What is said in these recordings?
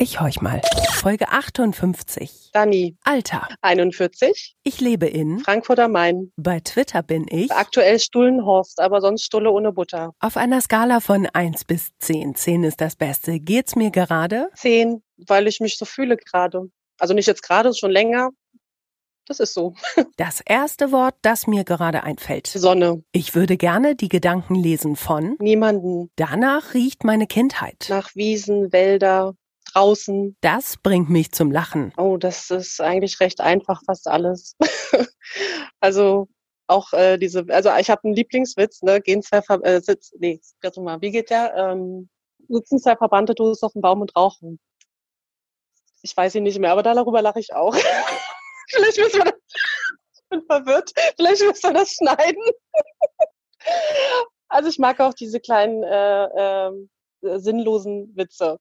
Ich horch mal. Folge 58. Dani. Alter. 41. Ich lebe in Frankfurt am Main. Bei Twitter bin ich Aktuell Stullenhorst, aber sonst Stulle ohne Butter. auf einer Skala von 1 bis 10. 10 ist das Beste. Geht's mir gerade? 10, weil ich mich so fühle gerade. Also nicht jetzt gerade, schon länger. Das ist so. Das erste Wort, das mir gerade einfällt. Sonne. Ich würde gerne die Gedanken lesen von Niemanden. Danach riecht meine Kindheit. Nach Wiesen, Wälder, draußen. Das bringt mich zum Lachen. Oh, das ist eigentlich recht einfach, fast alles. also auch äh, diese, also ich habe einen Lieblingswitz, ne? Gehen zwei Ver äh, Sitz, nee, warte mal, wie geht der? Ähm, sitzen zwei verbrannte Dosen auf dem Baum und rauchen. Ich weiß ihn nicht mehr, aber darüber lache ich auch. Vielleicht müssen wir das, ich bin verwirrt. Vielleicht müssen wir das schneiden. also ich mag auch diese kleinen äh, äh, sinnlosen Witze.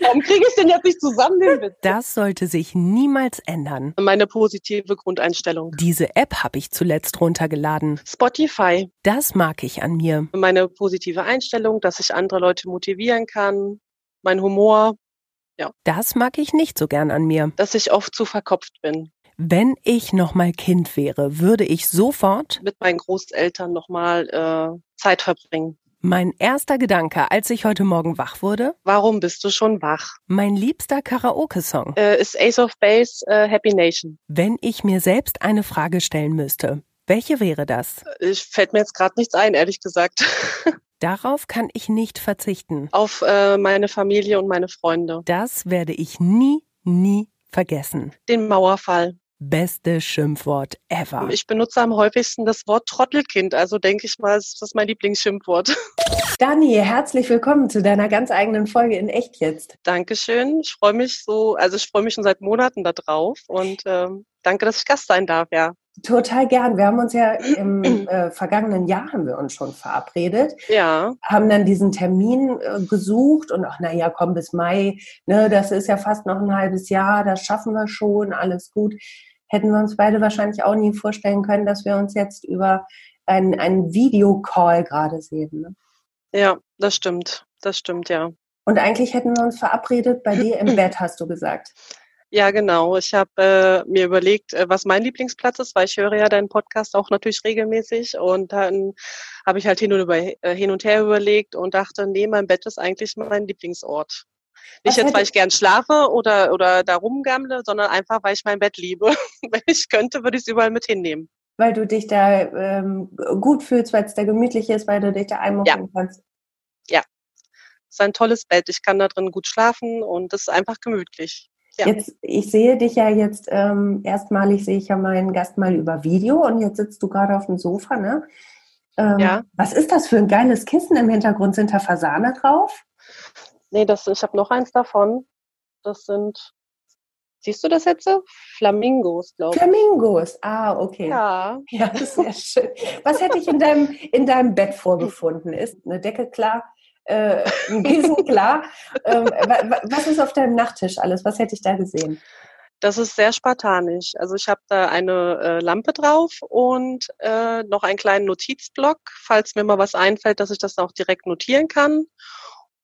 Warum kriege ich denn jetzt nicht zusammen den Witz? Das sollte sich niemals ändern. Meine positive Grundeinstellung. Diese App habe ich zuletzt runtergeladen. Spotify. Das mag ich an mir. Meine positive Einstellung, dass ich andere Leute motivieren kann. Mein Humor, Das mag ich nicht so gern an mir. dass ich oft zu verkopft bin. Wenn ich noch mal Kind wäre, würde ich sofort Mit meinen Großeltern nochmal äh, Zeit verbringen. Mein erster Gedanke, als ich heute Morgen wach wurde, Warum bist du schon wach? mein liebster Karaoke-Song. Äh, ist Ace of Base äh, Happy Nation. Wenn ich mir selbst eine Frage stellen müsste, welche wäre das? Ich fällt mir jetzt gerade nichts ein, ehrlich gesagt. Darauf kann ich nicht verzichten. Auf äh, meine Familie und meine Freunde. Das werde ich nie, nie vergessen. Den Mauerfall. Beste Schimpfwort ever. Ich benutze am häufigsten das Wort Trottelkind, also denke ich mal, ist das mein Lieblingsschimpfwort. Dani, herzlich willkommen zu deiner ganz eigenen Folge in Echt jetzt. Dankeschön. Ich freue mich so, also ich freue mich schon seit Monaten da drauf und ähm, danke, dass ich Gast sein darf, ja. Total gern. Wir haben uns ja im äh, vergangenen Jahr haben wir uns schon verabredet, Ja, haben dann diesen Termin äh, gesucht und ach na ja, komm bis Mai, ne, das ist ja fast noch ein halbes Jahr, das schaffen wir schon, alles gut. Hätten wir uns beide wahrscheinlich auch nie vorstellen können, dass wir uns jetzt über einen, einen Videocall gerade sehen. Ne? ja, das stimmt. Das stimmt, ja. Und eigentlich hätten wir uns verabredet bei dir im Bett, hast du gesagt. Ja, genau. Ich habe äh, mir überlegt, äh, was mein Lieblingsplatz ist, weil ich höre ja deinen Podcast auch natürlich regelmäßig. Und dann habe ich halt hin und, über, äh, hin und her überlegt und dachte, nee, mein Bett ist eigentlich mein Lieblingsort. Was Nicht jetzt, weil ich gern schlafe oder, oder da rumgammle, sondern einfach, weil ich mein Bett liebe. Wenn ich könnte, würde ich es überall mit hinnehmen. Weil du dich da ähm, gut fühlst, weil es da gemütlich ist, weil du dich da einmucken kannst. Es ist ein tolles Bett. Ich kann da drin gut schlafen und es ist einfach gemütlich. Ja. Jetzt, ich sehe dich ja jetzt, ähm, erstmalig sehe ich ja meinen Gast mal über Video und jetzt sitzt du gerade auf dem Sofa, ne? Ähm, Ja. Was ist das für ein geiles Kissen im Hintergrund? Sind da Fasane drauf? Nee, das, ich habe noch eins davon. Das sind, siehst du das jetzt? so? Flamingos, glaube ich. Flamingos. Ah, okay. Ja, Ja, sehr schön. Was hätte ich in deinem, in deinem Bett vorgefunden? Ist eine Decke klar? Äh, Kissen klar? Ähm, wa- wa- was ist auf deinem Nachttisch alles? Was hätte ich da gesehen? das ist sehr spartanisch. Also ich habe da eine äh, Lampe drauf und äh, noch einen kleinen Notizblock, falls mir mal was einfällt, dass ich das auch direkt notieren kann.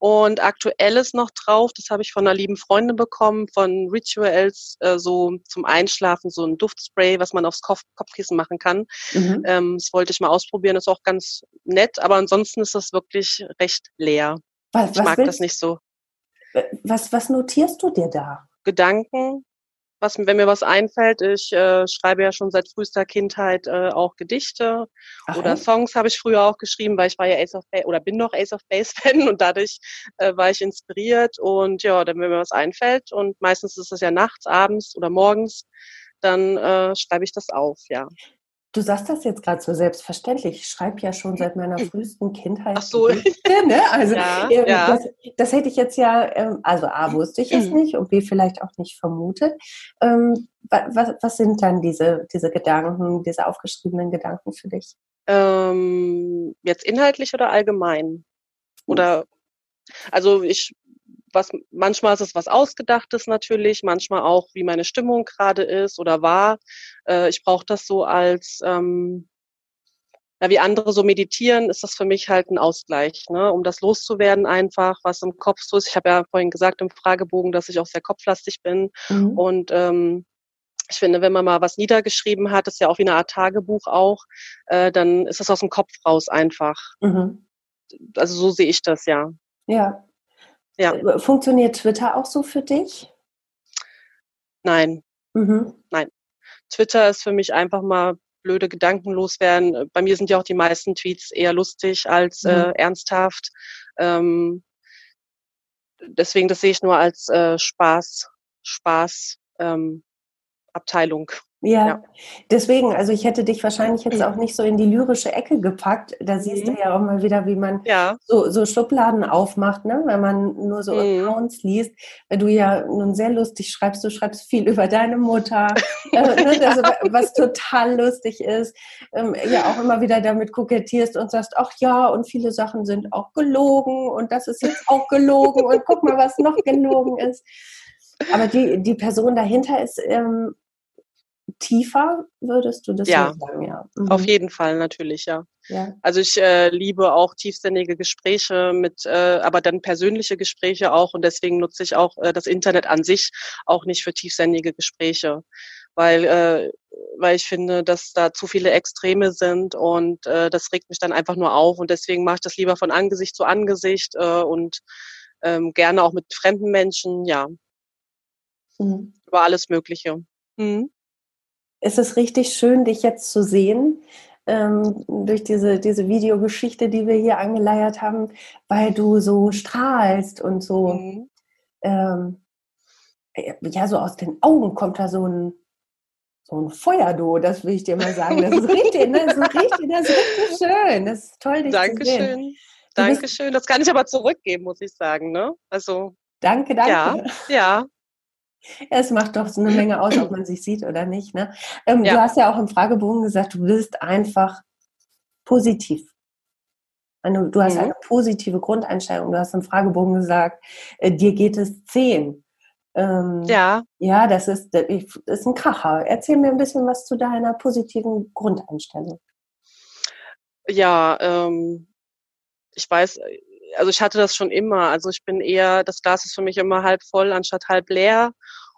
Und aktuell ist noch drauf, das habe ich von einer lieben Freundin bekommen, von Rituals, äh, so zum Einschlafen, so ein Duftspray, was man aufs Kopf Kopfkissen machen kann. Mhm. Ähm, das wollte ich mal ausprobieren, ist auch ganz nett, aber ansonsten ist das wirklich recht leer. Was, Ich was, mag das nicht so. was, was notierst du dir da? Gedanken, was, wenn mir was einfällt. Ich äh, schreibe ja schon seit frühester Kindheit äh, auch Gedichte Ach, oder? Songs habe ich früher auch geschrieben, weil ich war ja Ace of Base oder bin noch Ace of Base Fan und dadurch äh, war ich inspiriert und ja, dann wenn mir was einfällt und meistens ist es ja nachts, abends oder morgens, dann äh, schreibe ich das auf, ja. Du sagst das jetzt gerade so selbstverständlich. Ich schreibe ja schon seit meiner frühesten Kindheit. Ach so. Gedichte, ne? Also Ja, ähm, ja. Das, das hätte ich jetzt ja, ähm, also A, wusste ich es nicht und B, vielleicht auch nicht vermutet. Ähm, wa- was, was sind dann diese, diese Gedanken, diese aufgeschriebenen Gedanken für dich? Ähm, jetzt inhaltlich oder allgemein? Oder also ich was manchmal ist es was Ausgedachtes natürlich, manchmal auch, wie meine Stimmung gerade ist oder war. Äh, ich brauche das so als ähm, ja, wie andere so meditieren, ist das für mich halt ein Ausgleich, ne? um das loszuwerden einfach, was im Kopf so ist. Ich habe ja vorhin gesagt im Fragebogen, dass ich auch sehr kopflastig bin mhm. und ähm, ich finde, wenn man mal was niedergeschrieben hat, ist ja auch wie eine Art Tagebuch auch, äh, dann ist das aus dem Kopf raus einfach. Mhm. Also so sehe ich das ja. Ja. Ja. Äh, funktioniert Twitter auch so für dich? Nein. Mhm. Nein. Twitter ist für mich einfach mal blöde Gedanken loswerden. Bei mir sind ja auch die meisten Tweets eher lustig als äh, mhm. ernsthaft. Ähm, deswegen, das sehe ich nur als äh, Spaß, Spaß, ähm, Abteilung. Ja, ja, deswegen, also ich hätte dich wahrscheinlich jetzt auch nicht so in die lyrische Ecke gepackt. Da siehst mhm. du ja auch mal wieder, wie man ja. so, so Schubladen aufmacht, ne? wenn man nur so mhm. Accounts liest. Weil du ja nun sehr lustig schreibst, du schreibst viel über deine Mutter, äh, ne? also, was total lustig ist. Ähm, ja, auch immer wieder damit kokettierst und sagst, ach ja, und viele Sachen sind auch gelogen und das ist jetzt auch gelogen und guck mal, was noch gelogen ist. Aber die, die Person dahinter ist ähm, tiefer, würdest du das ja, sagen? Ja, mhm. auf jeden Fall natürlich, ja. ja. Also ich äh, liebe auch tiefsinnige Gespräche mit, äh, aber dann persönliche Gespräche auch und deswegen nutze ich auch äh, das Internet an sich auch nicht für tiefsinnige Gespräche, weil äh, weil ich finde, dass da zu viele Extreme sind und äh, das regt mich dann einfach nur auf und deswegen mache ich das lieber von Angesicht zu Angesicht äh, und ähm, gerne auch mit fremden Menschen, ja, mhm. über alles Mögliche. Mhm es ist richtig schön, dich jetzt zu sehen. Ähm, durch diese, diese Videogeschichte, die wir hier angeleiert haben, weil du so strahlst und so, mhm. ähm, ja, so aus den Augen kommt da so ein, so ein Feuer, du, das will ich dir mal sagen. Das ist richtig, das ist richtig, das ist richtig schön. Das ist toll, dich Dankeschön. zu sehen. Dankeschön. Das kann ich aber zurückgeben, muss ich sagen, ne? Also. Danke, danke. Ja, ja. Es macht doch so eine Menge aus, ob man sich sieht oder nicht. Ne? Ähm, ja. Du hast ja auch im Fragebogen gesagt, du bist einfach positiv. Du, du hast mhm. eine positive Grundeinstellung. Du hast im Fragebogen gesagt, äh, dir geht es zehn. Ähm, ja. Ja, das ist, das ist ein Kracher. Erzähl mir ein bisschen was zu deiner positiven Grundeinstellung. Ja, ähm, ich weiß, also ich hatte das schon immer. Also ich bin eher, das Glas ist für mich immer halb voll anstatt halb leer.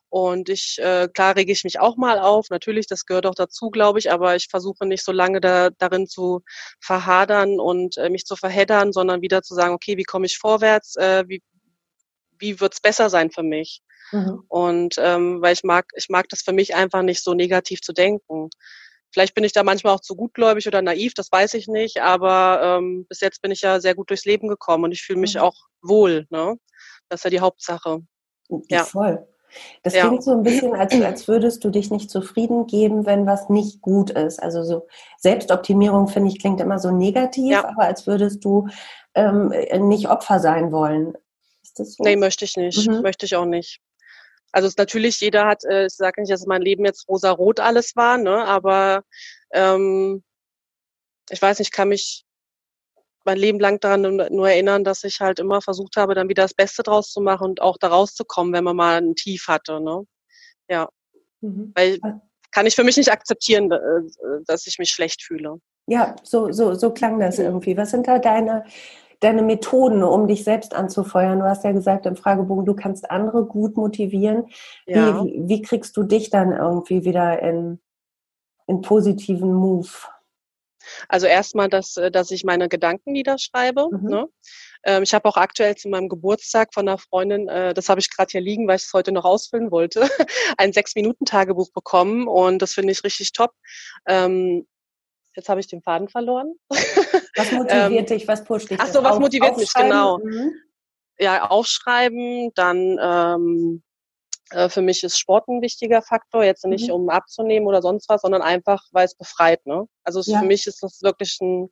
Und ich, äh, klar rege ich mich auch mal auf. Natürlich, das gehört auch dazu, glaube ich, aber ich versuche nicht so lange da, darin zu verhadern und äh, mich zu verheddern, sondern wieder zu sagen, okay, wie komme ich vorwärts? Äh, wie wie wird's besser sein für mich? Mhm. Und ähm, weil ich mag, ich mag das für mich einfach nicht so negativ zu denken. Vielleicht bin ich da manchmal auch zu gutgläubig oder naiv, das weiß ich nicht, aber ähm, bis jetzt bin ich ja sehr gut durchs Leben gekommen und ich fühle mich mhm. auch wohl. Ne? Das ist ja die Hauptsache. Ja. Voll. Das ja. klingt so ein bisschen, als, als würdest du dich nicht zufrieden geben, wenn was nicht gut ist. Also so Selbstoptimierung, finde ich, klingt immer so negativ, ja. aber als würdest du ähm, nicht Opfer sein wollen. Ist das so? Nee, möchte ich nicht. Mhm. Möchte ich auch nicht. Also es natürlich, jeder hat, äh, ich sage nicht, dass mein Leben jetzt rosa-rot alles war, ne? aber ähm, ich weiß nicht, ich kann mich mein Leben lang daran nur erinnern, dass ich halt immer versucht habe, dann wieder das Beste draus zu machen und auch da rauszukommen, wenn man mal ein Tief hatte. Ne? Ja. Mhm. Weil kann ich für mich nicht akzeptieren, äh, dass ich mich schlecht fühle. Ja, so, so, so klang das irgendwie. Was sind da deine deine Methoden, um dich selbst anzufeuern? Du hast ja gesagt im Fragebogen, du kannst andere gut motivieren. Ja. Wie, wie kriegst du dich dann irgendwie wieder in, in positiven Move? Also erstmal, dass, äh, dass ich meine Gedanken niederschreibe. Mhm. Ne? Ähm, ich habe auch aktuell zu meinem Geburtstag von einer Freundin, äh, das habe ich gerade hier liegen, weil ich es heute noch ausfüllen wollte, ein Sechs-Minuten-Tagebuch bekommen und das finde ich richtig top. Ähm, Jetzt habe ich den Faden verloren. Was motiviert ähm, dich? Was pusht dich? Ach so, was Auf, motiviert mich genau? Mhm. Ja, aufschreiben, dann ähm, äh, für mich ist Sport ein wichtiger Faktor, jetzt nicht mhm. um abzunehmen oder sonst was, sondern einfach, weil es befreit. Ne? Also ja. für mich ist das wirklich ein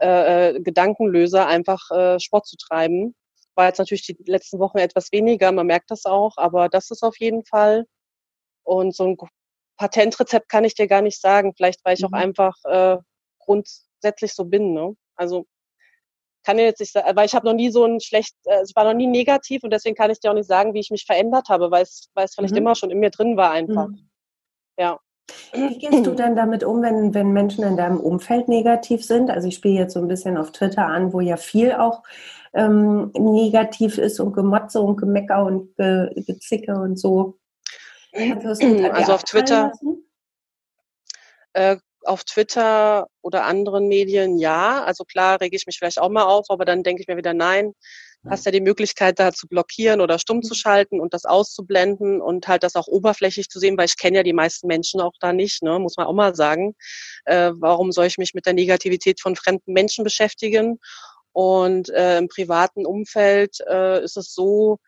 äh, äh, Gedankenlöser, einfach äh, Sport zu treiben. War jetzt natürlich die letzten Wochen etwas weniger, man merkt das auch, aber das ist auf jeden Fall. Und so ein Patentrezept kann ich dir gar nicht sagen. Vielleicht, weil ich mhm. auch einfach äh, grundsätzlich so bin. Ne? Also kann jetzt nicht sagen, weil ich habe noch nie so ein schlecht, äh, es war noch nie negativ und deswegen kann ich dir auch nicht sagen, wie ich mich verändert habe, weil es, weil es vielleicht mhm. immer schon in mir drin war einfach. Mhm. Ja. Wie gehst du dann damit um, wenn, wenn Menschen in deinem Umfeld negativ sind? Also ich spiele jetzt so ein bisschen auf Twitter an, wo ja viel auch ähm, negativ ist und Gemotze und Gemecker und Ge Gezicke und so. Also auf Twitter, äh, auf Twitter oder anderen Medien ja. Also klar rege ich mich vielleicht auch mal auf, aber dann denke ich mir wieder, nein, hast ja die Möglichkeit, da zu blockieren oder stumm zu schalten und das auszublenden und halt das auch oberflächlich zu sehen, weil ich kenne ja die meisten Menschen auch da nicht, ne, muss man auch mal sagen. Äh, warum soll ich mich mit der Negativität von fremden Menschen beschäftigen? Und äh, im privaten Umfeld äh, ist es so,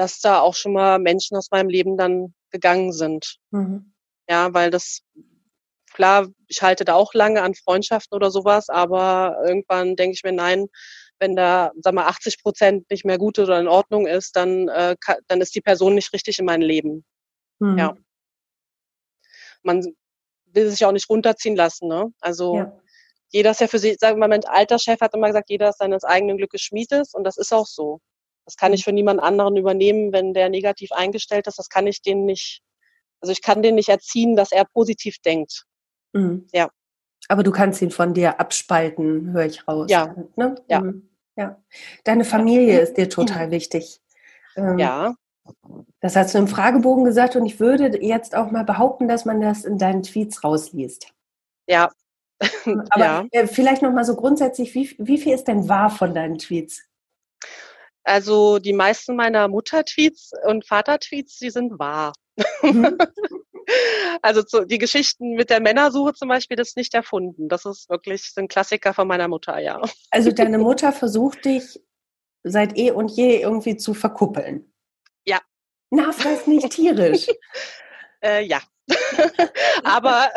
dass da auch schon mal Menschen aus meinem Leben dann gegangen sind. Mhm. Ja, weil das klar, ich halte da auch lange an Freundschaften oder sowas, aber irgendwann denke ich mir, nein, wenn da, sag mal, 80 Prozent nicht mehr gut oder in Ordnung ist, dann, äh, kann, dann ist die Person nicht richtig in meinem Leben. Mhm. Ja. Man will sich auch nicht runterziehen lassen, ne? Also ja. jeder ist ja für sich, sagen wir mal, mein alter Chef hat immer gesagt, jeder ist seines eigenen Glückes Schmiedes und das ist auch so. Das kann ich mhm. für niemand anderen übernehmen, wenn der negativ eingestellt ist. Das kann ich den nicht, also ich kann den nicht erziehen, dass er positiv denkt. Mhm. Ja. Aber du kannst ihn von dir abspalten, höre ich raus. Ja. Ne? Ja. Mhm. ja. Deine Familie ist dir total wichtig. Ähm, ja. Das hast du im Fragebogen gesagt und ich würde jetzt auch mal behaupten, dass man das in deinen Tweets rausliest. Ja. Aber ja. Äh, vielleicht noch mal so grundsätzlich, wie, wie viel ist denn wahr von deinen Tweets? Also die meisten meiner Mutter-Tweets und Vater-Tweets, die sind wahr. Mhm. Also zu, die Geschichten mit der Männersuche zum Beispiel, das ist nicht erfunden. Das ist wirklich ein Klassiker von meiner Mutter, ja. Also deine Mutter versucht dich seit eh und je irgendwie zu verkuppeln. Ja. Na, vielleicht nicht tierisch. äh, ja. Aber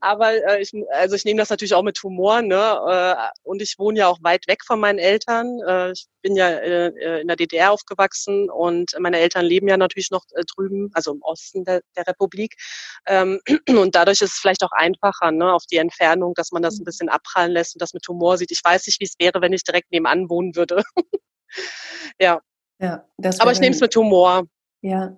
Aber äh, ich, also ich nehme das natürlich auch mit Humor, ne? Äh, und ich wohne ja auch weit weg von meinen Eltern. Äh, ich bin ja äh, in der DDR aufgewachsen und meine Eltern leben ja natürlich noch äh, drüben, also im Osten der, der Republik. Ähm, und dadurch ist es vielleicht auch einfacher, ne, auf die Entfernung, dass man das ein bisschen abprallen lässt und das mit Humor sieht. Ich weiß nicht, wie es wäre, wenn ich direkt nebenan wohnen würde. ja. Ja, Aber ich nehme es mit Humor. Ja,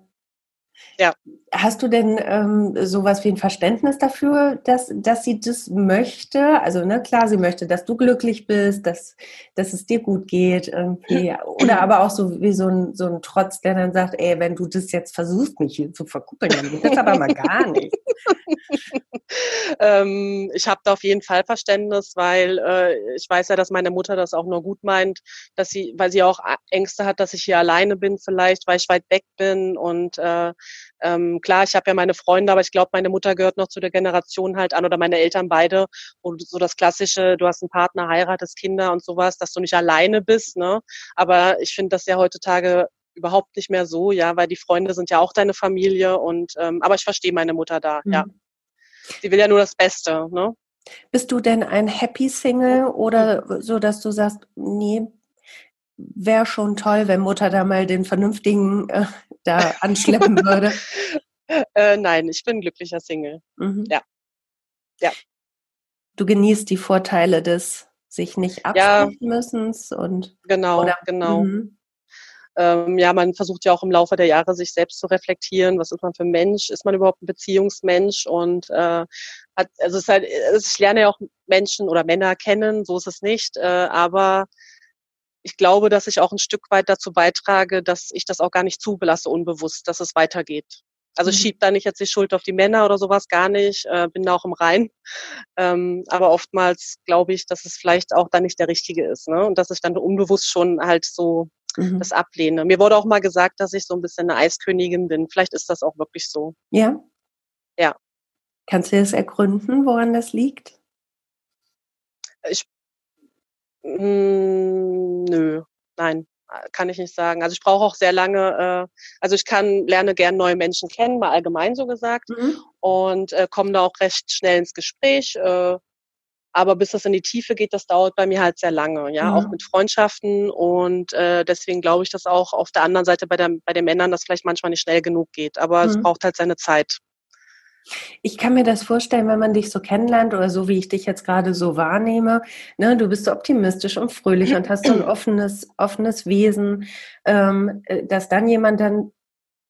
ja. Hast du denn ähm, sowas wie ein Verständnis dafür, dass, dass sie das möchte? Also, ne, klar, sie möchte, dass du glücklich bist, dass, dass es dir gut geht, irgendwie. Oder aber auch so wie so ein, so ein Trotz, der dann sagt, ey, wenn du das jetzt versuchst, mich hier zu verkuppeln, dann geht das aber mal gar nicht. ähm, ich habe da auf jeden Fall Verständnis, weil äh, ich weiß ja, dass meine Mutter das auch nur gut meint, dass sie, weil sie auch Ängste hat, dass ich hier alleine bin, vielleicht, weil ich weit weg bin und äh, ähm, klar, ich habe ja meine Freunde, aber ich glaube, meine Mutter gehört noch zu der Generation halt an oder meine Eltern beide. Und so das klassische, du hast einen Partner, heiratest Kinder und sowas, dass du nicht alleine bist. Ne? Aber ich finde das ja heutzutage überhaupt nicht mehr so, ja, weil die Freunde sind ja auch deine Familie und ähm, aber ich verstehe meine Mutter da, mhm. ja. Sie will ja nur das Beste, ne? Bist du denn ein Happy Single oder so, dass du sagst, nee, wäre schon toll, wenn Mutter da mal den vernünftigen äh, da anschleppen würde? äh, nein, ich bin glücklicher Single. Mhm. Ja. Ja. Du genießt die Vorteile des sich nicht absprechen ja, müssen und genau, oder, genau. Mhm. Ähm, ja, man versucht ja auch im Laufe der Jahre sich selbst zu reflektieren. Was ist man für ein Mensch? Ist man überhaupt ein Beziehungsmensch? Und äh, hat, also es ist halt, also ich lerne ja auch Menschen oder Männer kennen, so ist es nicht. Äh, aber ich glaube, dass ich auch ein Stück weit dazu beitrage, dass ich das auch gar nicht zubelasse, unbewusst, dass es weitergeht. Also ich mhm. schiebe da nicht jetzt die Schuld auf die Männer oder sowas, gar nicht, äh, bin da auch im Rein. Ähm, aber oftmals glaube ich, dass es vielleicht auch dann nicht der Richtige ist. Ne? Und dass ich dann unbewusst schon halt so mhm. das ablehne. Mir wurde auch mal gesagt, dass ich so ein bisschen eine Eiskönigin bin. Vielleicht ist das auch wirklich so. Ja? Ja. Kannst du das ergründen, woran das liegt? Ich hm, nö, nein, kann ich nicht sagen. Also ich brauche auch sehr lange, äh, also ich kann, lerne gern neue Menschen kennen, mal allgemein so gesagt, mhm. und äh, komme da auch recht schnell ins Gespräch. Äh, aber bis das in die Tiefe geht, das dauert bei mir halt sehr lange, ja, mhm. auch mit Freundschaften. Und äh, deswegen glaube ich, dass auch auf der anderen Seite bei, der, bei den Männern das vielleicht manchmal nicht schnell genug geht. Aber mhm. es braucht halt seine Zeit. Ich kann mir das vorstellen, wenn man dich so kennenlernt oder so, wie ich dich jetzt gerade so wahrnehme. Ne, du bist so optimistisch und fröhlich und hast so ein offenes, offenes Wesen, ähm, äh, dass dann jemand dann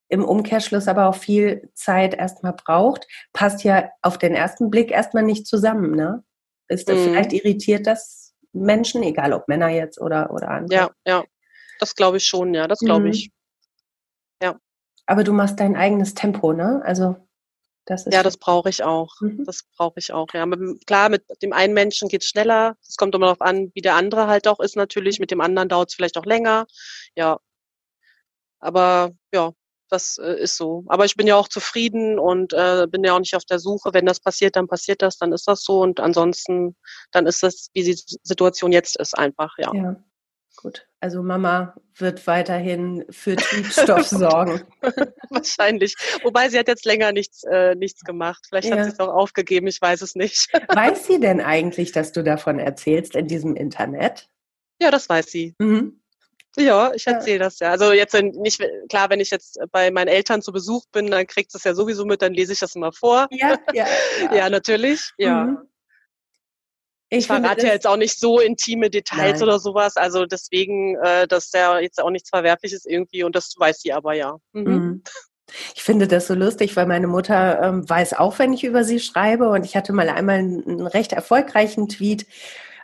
im Umkehrschluss aber auch viel Zeit erstmal braucht, passt ja auf den ersten Blick erstmal nicht zusammen, ne? Ist das, mhm. vielleicht irritiert das Menschen, egal ob Männer jetzt oder, oder andere? Ja, ja. Das glaube ich schon, ja, das glaube mhm. ich. Ja. Aber du machst dein eigenes Tempo, ne? Also das ja, das brauche ich auch. Mhm. Das brauche ich auch. Ja, klar, mit dem einen Menschen geht es schneller. Es kommt immer darauf an, wie der andere halt auch ist natürlich. Mit dem anderen dauert es vielleicht auch länger. Ja. Aber ja, das äh, ist so. Aber ich bin ja auch zufrieden und äh, bin ja auch nicht auf der Suche. Wenn das passiert, dann passiert das, dann ist das so. Und ansonsten, dann ist das, wie die Situation jetzt ist, einfach, ja. Ja. Gut, also Mama wird weiterhin für Triebstoff sorgen. Wahrscheinlich. Wobei sie hat jetzt länger nichts, äh, nichts gemacht. Vielleicht ja. hat sie es auch aufgegeben, ich weiß es nicht. weiß sie denn eigentlich, dass du davon erzählst in diesem Internet? Ja, das weiß sie. Mhm. Ja, ich erzähle ja. das ja. Also jetzt nicht klar, wenn ich jetzt bei meinen Eltern zu Besuch bin, dann kriegt es ja sowieso mit, dann lese ich das immer vor. Ja, ja, ja. ja natürlich. Ja. Mhm. Ich, verrate ja jetzt auch nicht so intime Details Nein. oder sowas, also deswegen, äh, dass der jetzt auch nichts Verwerfliches irgendwie und das weiß sie aber ja. Mhm. Mhm. Ich finde das so lustig, weil meine Mutter ähm, weiß auch, wenn ich über sie schreibe und ich hatte mal einmal einen, recht erfolgreichen Tweet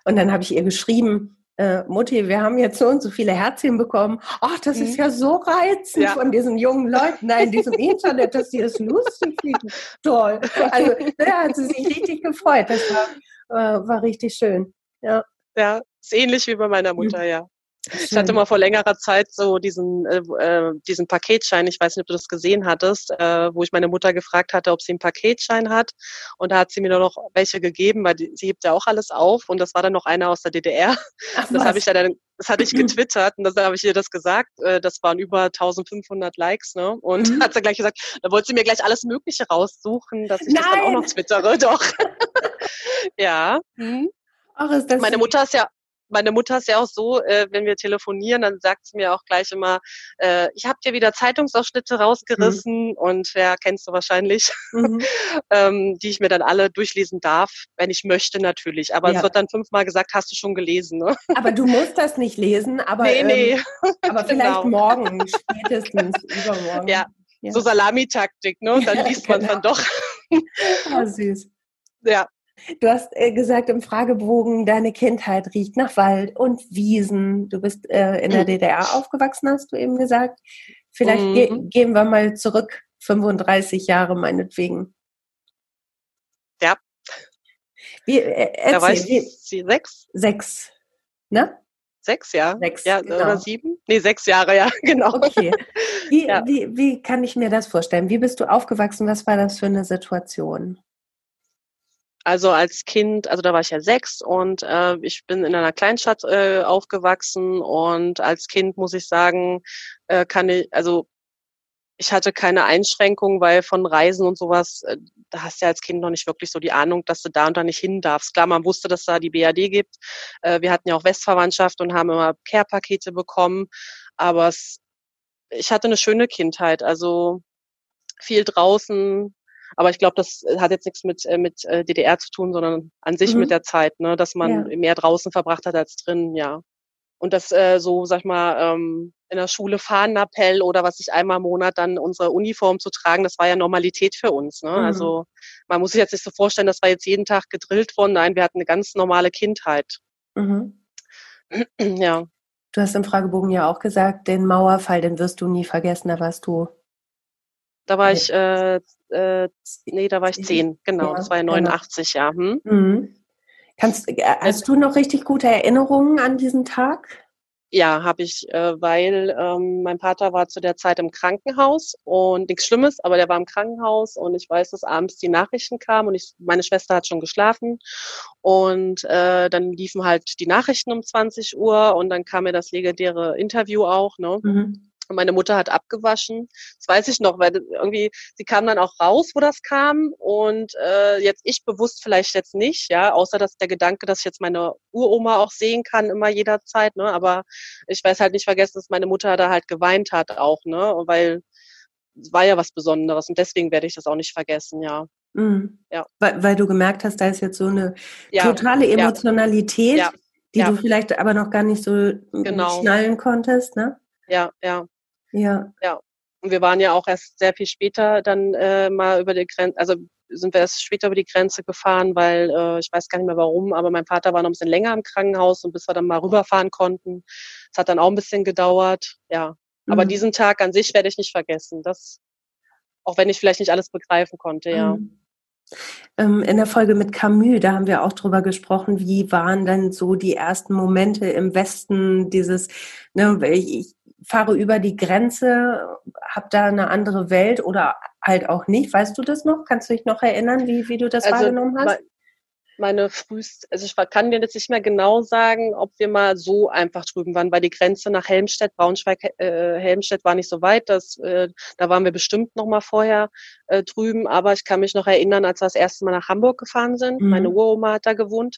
und dann habe ich ihr geschrieben, äh, Mutti, wir haben jetzt so und so viele Herzchen bekommen. Ach, das mhm. ist ja so reizend ja. von diesen jungen Leuten da in diesem Internet, dass sie das lustig finden. Toll. Also, da hat sie sich richtig gefreut. Das war, äh, war richtig schön. Ja. Ja, ist ähnlich wie bei meiner Mutter, ja. Ich hatte mal vor längerer Zeit so diesen, äh, äh, diesen Paketschein, ich weiß nicht, ob du das gesehen hattest, äh, wo ich meine Mutter gefragt hatte, ob sie einen Paketschein hat. Und da hat sie mir nur noch welche gegeben, weil die, sie hebt ja auch alles auf. Und das war dann noch einer aus der DDR. Ach, das habe ich ja dann, das hatte ich getwittert und dann habe ich ihr das gesagt. Äh, das waren über 1500 Likes, ne? Und mhm. hat sie gleich gesagt, da wollte sie mir gleich alles Mögliche raussuchen, dass ich Nein. das dann auch noch twittere. Doch. ja. Hm. Ach, das meine Mutter ist ja meine Mutter ist ja auch so, äh, wenn wir telefonieren, dann sagt sie mir auch gleich immer, äh, ich habe dir wieder Zeitungsausschnitte rausgerissen mhm. und ja, kennst du wahrscheinlich, mhm. ähm, die ich mir dann alle durchlesen darf, wenn ich möchte natürlich. Aber ja. es wird dann fünfmal gesagt, hast du schon gelesen. Ne? Aber du musst das nicht lesen, aber, nee, nee. Ähm, aber vielleicht genau. morgen, spätestens übermorgen. Ja, ja. so Salamitaktik, ne? Dann liest man es genau. dann doch. oh, süß. Ja, Du hast äh, gesagt im Fragebogen, deine Kindheit riecht nach Wald und Wiesen. Du bist äh, in der mhm. DDR aufgewachsen, hast du eben gesagt. Vielleicht mhm. ge gehen wir mal zurück, 35 Jahre meinetwegen. Ja. Wie, äh, erzähl, da war ich wie, sechs. Sechs, ne? Sechs, ja. Sechs, ja, genau. oder sieben? Nee, sechs Jahre, ja, genau. Okay. Wie, ja. Wie, wie kann ich mir das vorstellen? Wie bist du aufgewachsen? Was war das für eine Situation? Also als Kind, also da war ich ja sechs und äh, ich bin in einer Kleinstadt äh, aufgewachsen und als Kind muss ich sagen, äh, kann ich, also ich hatte keine Einschränkungen, weil von Reisen und sowas, äh, da hast du ja als Kind noch nicht wirklich so die Ahnung, dass du da und da nicht hin darfst. Klar, man wusste, dass da die BAD gibt. Äh, wir hatten ja auch Westverwandtschaft und haben immer Care-Pakete bekommen. Aber es, ich hatte eine schöne Kindheit. Also viel draußen, aber ich glaube, das hat jetzt nichts mit, äh, mit äh, DDR zu tun, sondern an sich mhm. mit der Zeit, ne? dass man ja. mehr draußen verbracht hat als drin, ja. Und das äh, so, sag ich mal, ähm, in der Schule Fahnenappell oder was ich einmal im Monat dann unsere Uniform zu tragen, das war ja Normalität für uns. Ne? Mhm. Also man muss sich jetzt nicht so vorstellen, dass wir jetzt jeden Tag gedrillt wurden. Nein, wir hatten eine ganz normale Kindheit. Mhm. ja. Du hast im Fragebogen ja auch gesagt, den Mauerfall, den wirst du nie vergessen, da warst du da war ich, äh, äh, nee, da war ich zehn, genau, ja, das war ja 89, genau. ja. Hm? Mhm. Kannst, äh, hast du noch richtig gute Erinnerungen an diesen Tag? Ja, habe ich, äh, weil ähm, mein Vater war zu der Zeit im Krankenhaus und nichts Schlimmes, aber der war im Krankenhaus und ich weiß, dass abends die Nachrichten kamen und ich, meine Schwester hat schon geschlafen und äh, dann liefen halt die Nachrichten um 20 Uhr und dann kam mir das legendäre Interview auch, ne? Mhm. Und meine Mutter hat abgewaschen. Das weiß ich noch, weil irgendwie, sie kam dann auch raus, wo das kam. Und äh, jetzt ich bewusst vielleicht jetzt nicht, ja, außer dass der Gedanke, dass ich jetzt meine Uroma auch sehen kann, immer jederzeit, ne? Aber ich weiß halt nicht vergessen, dass meine Mutter da halt geweint hat auch, ne? Weil es war ja was Besonderes und deswegen werde ich das auch nicht vergessen, ja. Mhm. Ja. Weil, weil, du gemerkt hast, da ist jetzt so eine ja. totale Emotionalität, ja. die du vielleicht aber noch gar nicht so genau. schnallen konntest, ne? Ja, ja. Ja. Ja. Und wir waren ja auch erst sehr viel später dann äh, mal über die Grenze, also sind wir erst später über die Grenze gefahren, weil äh, ich weiß gar nicht mehr warum, aber mein Vater war noch ein bisschen länger im Krankenhaus und bis wir dann mal rüberfahren konnten. Es hat dann auch ein bisschen gedauert, ja. Aber mhm. diesen Tag an sich werde ich nicht vergessen. Das, auch wenn ich vielleicht nicht alles begreifen konnte, ja. Mhm. Ähm, in der Folge mit Camus, da haben wir auch drüber gesprochen, wie waren dann so die ersten Momente im Westen, dieses, ne, ich, fahre über die Grenze, habe da eine andere Welt oder halt auch nicht. Weißt du das noch? Kannst du dich noch erinnern, wie, wie du das also, wahrgenommen hast? Meine frühest, also ich kann dir jetzt nicht mehr genau sagen, ob wir mal so einfach drüben waren, weil die Grenze nach Helmstedt, Braunschweig, äh, Helmstedt war nicht so weit. Das, äh, da waren wir bestimmt noch mal vorher äh, drüben. Aber ich kann mich noch erinnern, als wir das erste Mal nach Hamburg gefahren sind. Mhm. Meine Uroma hat da gewohnt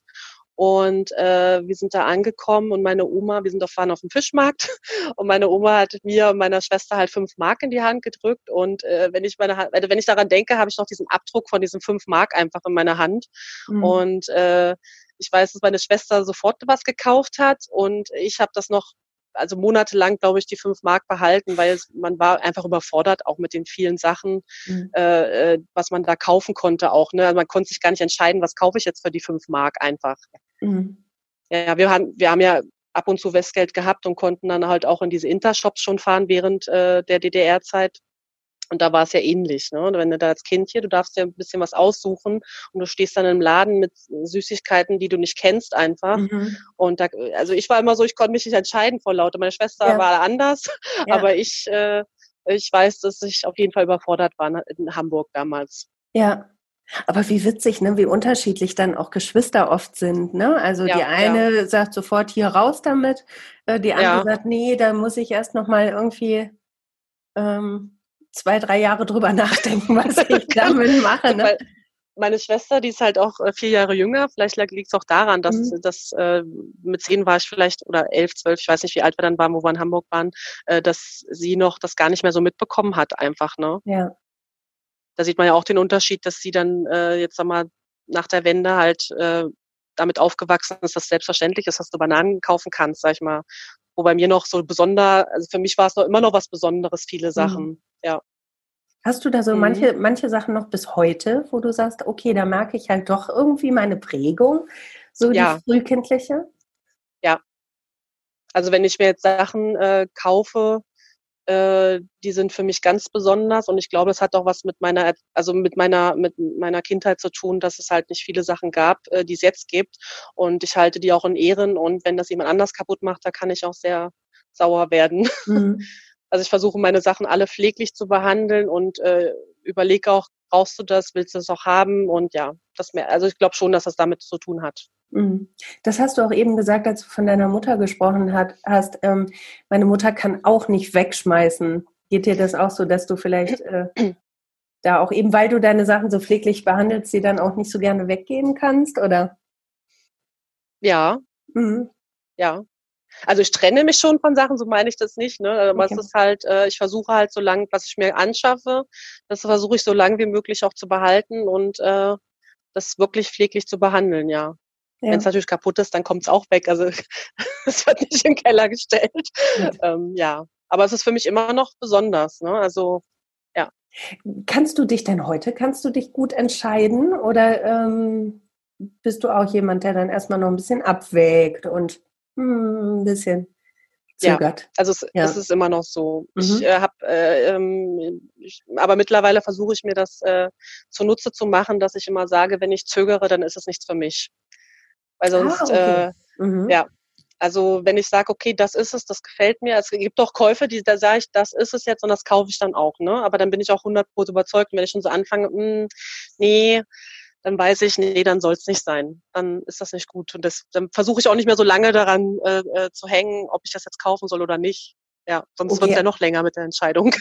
und äh, wir sind da angekommen und meine Oma, wir sind auf waren auf dem Fischmarkt und meine Oma hat mir und meiner Schwester halt fünf Mark in die Hand gedrückt. Und äh, wenn ich meine also wenn ich daran denke, habe ich noch diesen Abdruck von diesen fünf Mark einfach in meiner Hand. Mhm. Und äh, ich weiß, dass meine Schwester sofort was gekauft hat und ich habe das noch also monatelang, glaube ich, die fünf Mark behalten, weil man war einfach überfordert, auch mit den vielen Sachen, mhm. Äh, äh, was man da kaufen konnte auch. Ne? Also man konnte sich gar nicht entscheiden, was kaufe ich jetzt für die fünf Mark einfach. Mhm. Ja, wir haben, wir haben ja ab und zu Westgeld gehabt und konnten dann halt auch in diese Intershops schon fahren während äh, der DDR-Zeit. Und da war es ja ähnlich. Ne? Wenn du da als Kind hier, du darfst dir ein bisschen was aussuchen und du stehst dann im Laden mit Süßigkeiten, die du nicht kennst einfach. Mhm. Und da, also ich war immer so, ich konnte mich nicht entscheiden vor lauter. Meine Schwester ja. war anders, ja. aber ich, äh, ich weiß, dass ich auf jeden Fall überfordert war in Hamburg damals. Ja. Aber wie witzig, ne? wie unterschiedlich dann auch Geschwister oft sind. Ne? Also ja, die eine ja. sagt sofort hier raus damit, äh, die andere ja. sagt, nee, da muss ich erst noch mal irgendwie ähm, zwei, drei Jahre drüber nachdenken, was ich damit mache. Ne? meine Schwester, die ist halt auch äh, vier Jahre jünger, vielleicht liegt es auch daran, dass, mhm. dass äh, mit zehn war ich vielleicht, oder elf, zwölf, ich weiß nicht, wie alt wir dann waren, wo wir in Hamburg waren, äh, dass sie noch das gar nicht mehr so mitbekommen hat, einfach, ne? Ja. Da sieht man ja auch den Unterschied, dass sie dann äh, jetzt sag mal nach der Wende halt äh, damit aufgewachsen ist, dass selbstverständlich ist, dass du Bananen kaufen kannst, sag ich mal. Wo bei mir noch so besonder, also für mich war es noch immer noch was Besonderes, viele Sachen. Mhm. Ja. Hast du da so mhm. manche, manche Sachen noch bis heute, wo du sagst, okay, da merke ich halt doch irgendwie meine Prägung, so ja. die frühkindliche? Ja. Also wenn ich mir jetzt Sachen äh, kaufe, äh, die sind für mich ganz besonders und ich glaube, es hat auch was mit meiner, also mit meiner, mit meiner Kindheit zu tun, dass es halt nicht viele Sachen gab, äh, die es jetzt gibt und ich halte die auch in Ehren und wenn das jemand anders kaputt macht, da kann ich auch sehr sauer werden. Mhm. Also ich versuche meine Sachen alle pfleglich zu behandeln und äh, überlege auch, brauchst du das, willst du das auch haben und ja, das mehr, also ich glaube schon, dass das damit zu tun hat. Mhm. Das hast du auch eben gesagt, als du von deiner Mutter gesprochen hat, hast. Ähm, meine Mutter kann auch nicht wegschmeißen. Geht dir das auch so, dass du vielleicht äh, da auch eben, weil du deine Sachen so pfleglich behandelst, sie dann auch nicht so gerne weggeben kannst, oder? Ja. Mhm. Ja. Also ich trenne mich schon von Sachen, so meine ich das nicht. Ne? Aber okay. es ist halt, äh, ich versuche halt so lange, was ich mir anschaffe, das versuche ich so lange wie möglich auch zu behalten und äh, das wirklich pfleglich zu behandeln, ja. Ja. Wenn es natürlich kaputt ist, dann kommt es auch weg. Also es wird nicht im Keller gestellt. Ja. Ähm, ja. Aber es ist für mich immer noch besonders. Ne? Also ja. Kannst du dich denn heute, kannst du dich gut entscheiden oder ähm, bist du auch jemand, der dann erstmal noch ein bisschen abwägt und hm, ein bisschen zögert. Ja, also es, ja. es ist immer noch so. Mhm. Ich äh, habe, äh, ähm, aber mittlerweile versuche ich mir das äh, zunutze zu machen, dass ich immer sage, wenn ich zögere, dann ist es nichts für mich. Weil ah, sonst, ah, okay. äh, mhm. ja, also wenn ich sage, okay, das ist es, das gefällt mir. Es gibt auch Käufe, die da sage ich, das ist es jetzt und das kaufe ich dann auch. Ne? Aber dann bin ich auch 100 überzeugt. Und wenn ich schon so anfange, mh, hm, nee, dann weiß ich, nee, dann soll es nicht sein. Dann ist das nicht gut. Und das, dann versuche ich auch nicht mehr so lange daran äh, äh, zu hängen, ob ich das jetzt kaufen soll oder nicht. Ja, sonst okay. wird es ja noch länger mit der Entscheidung.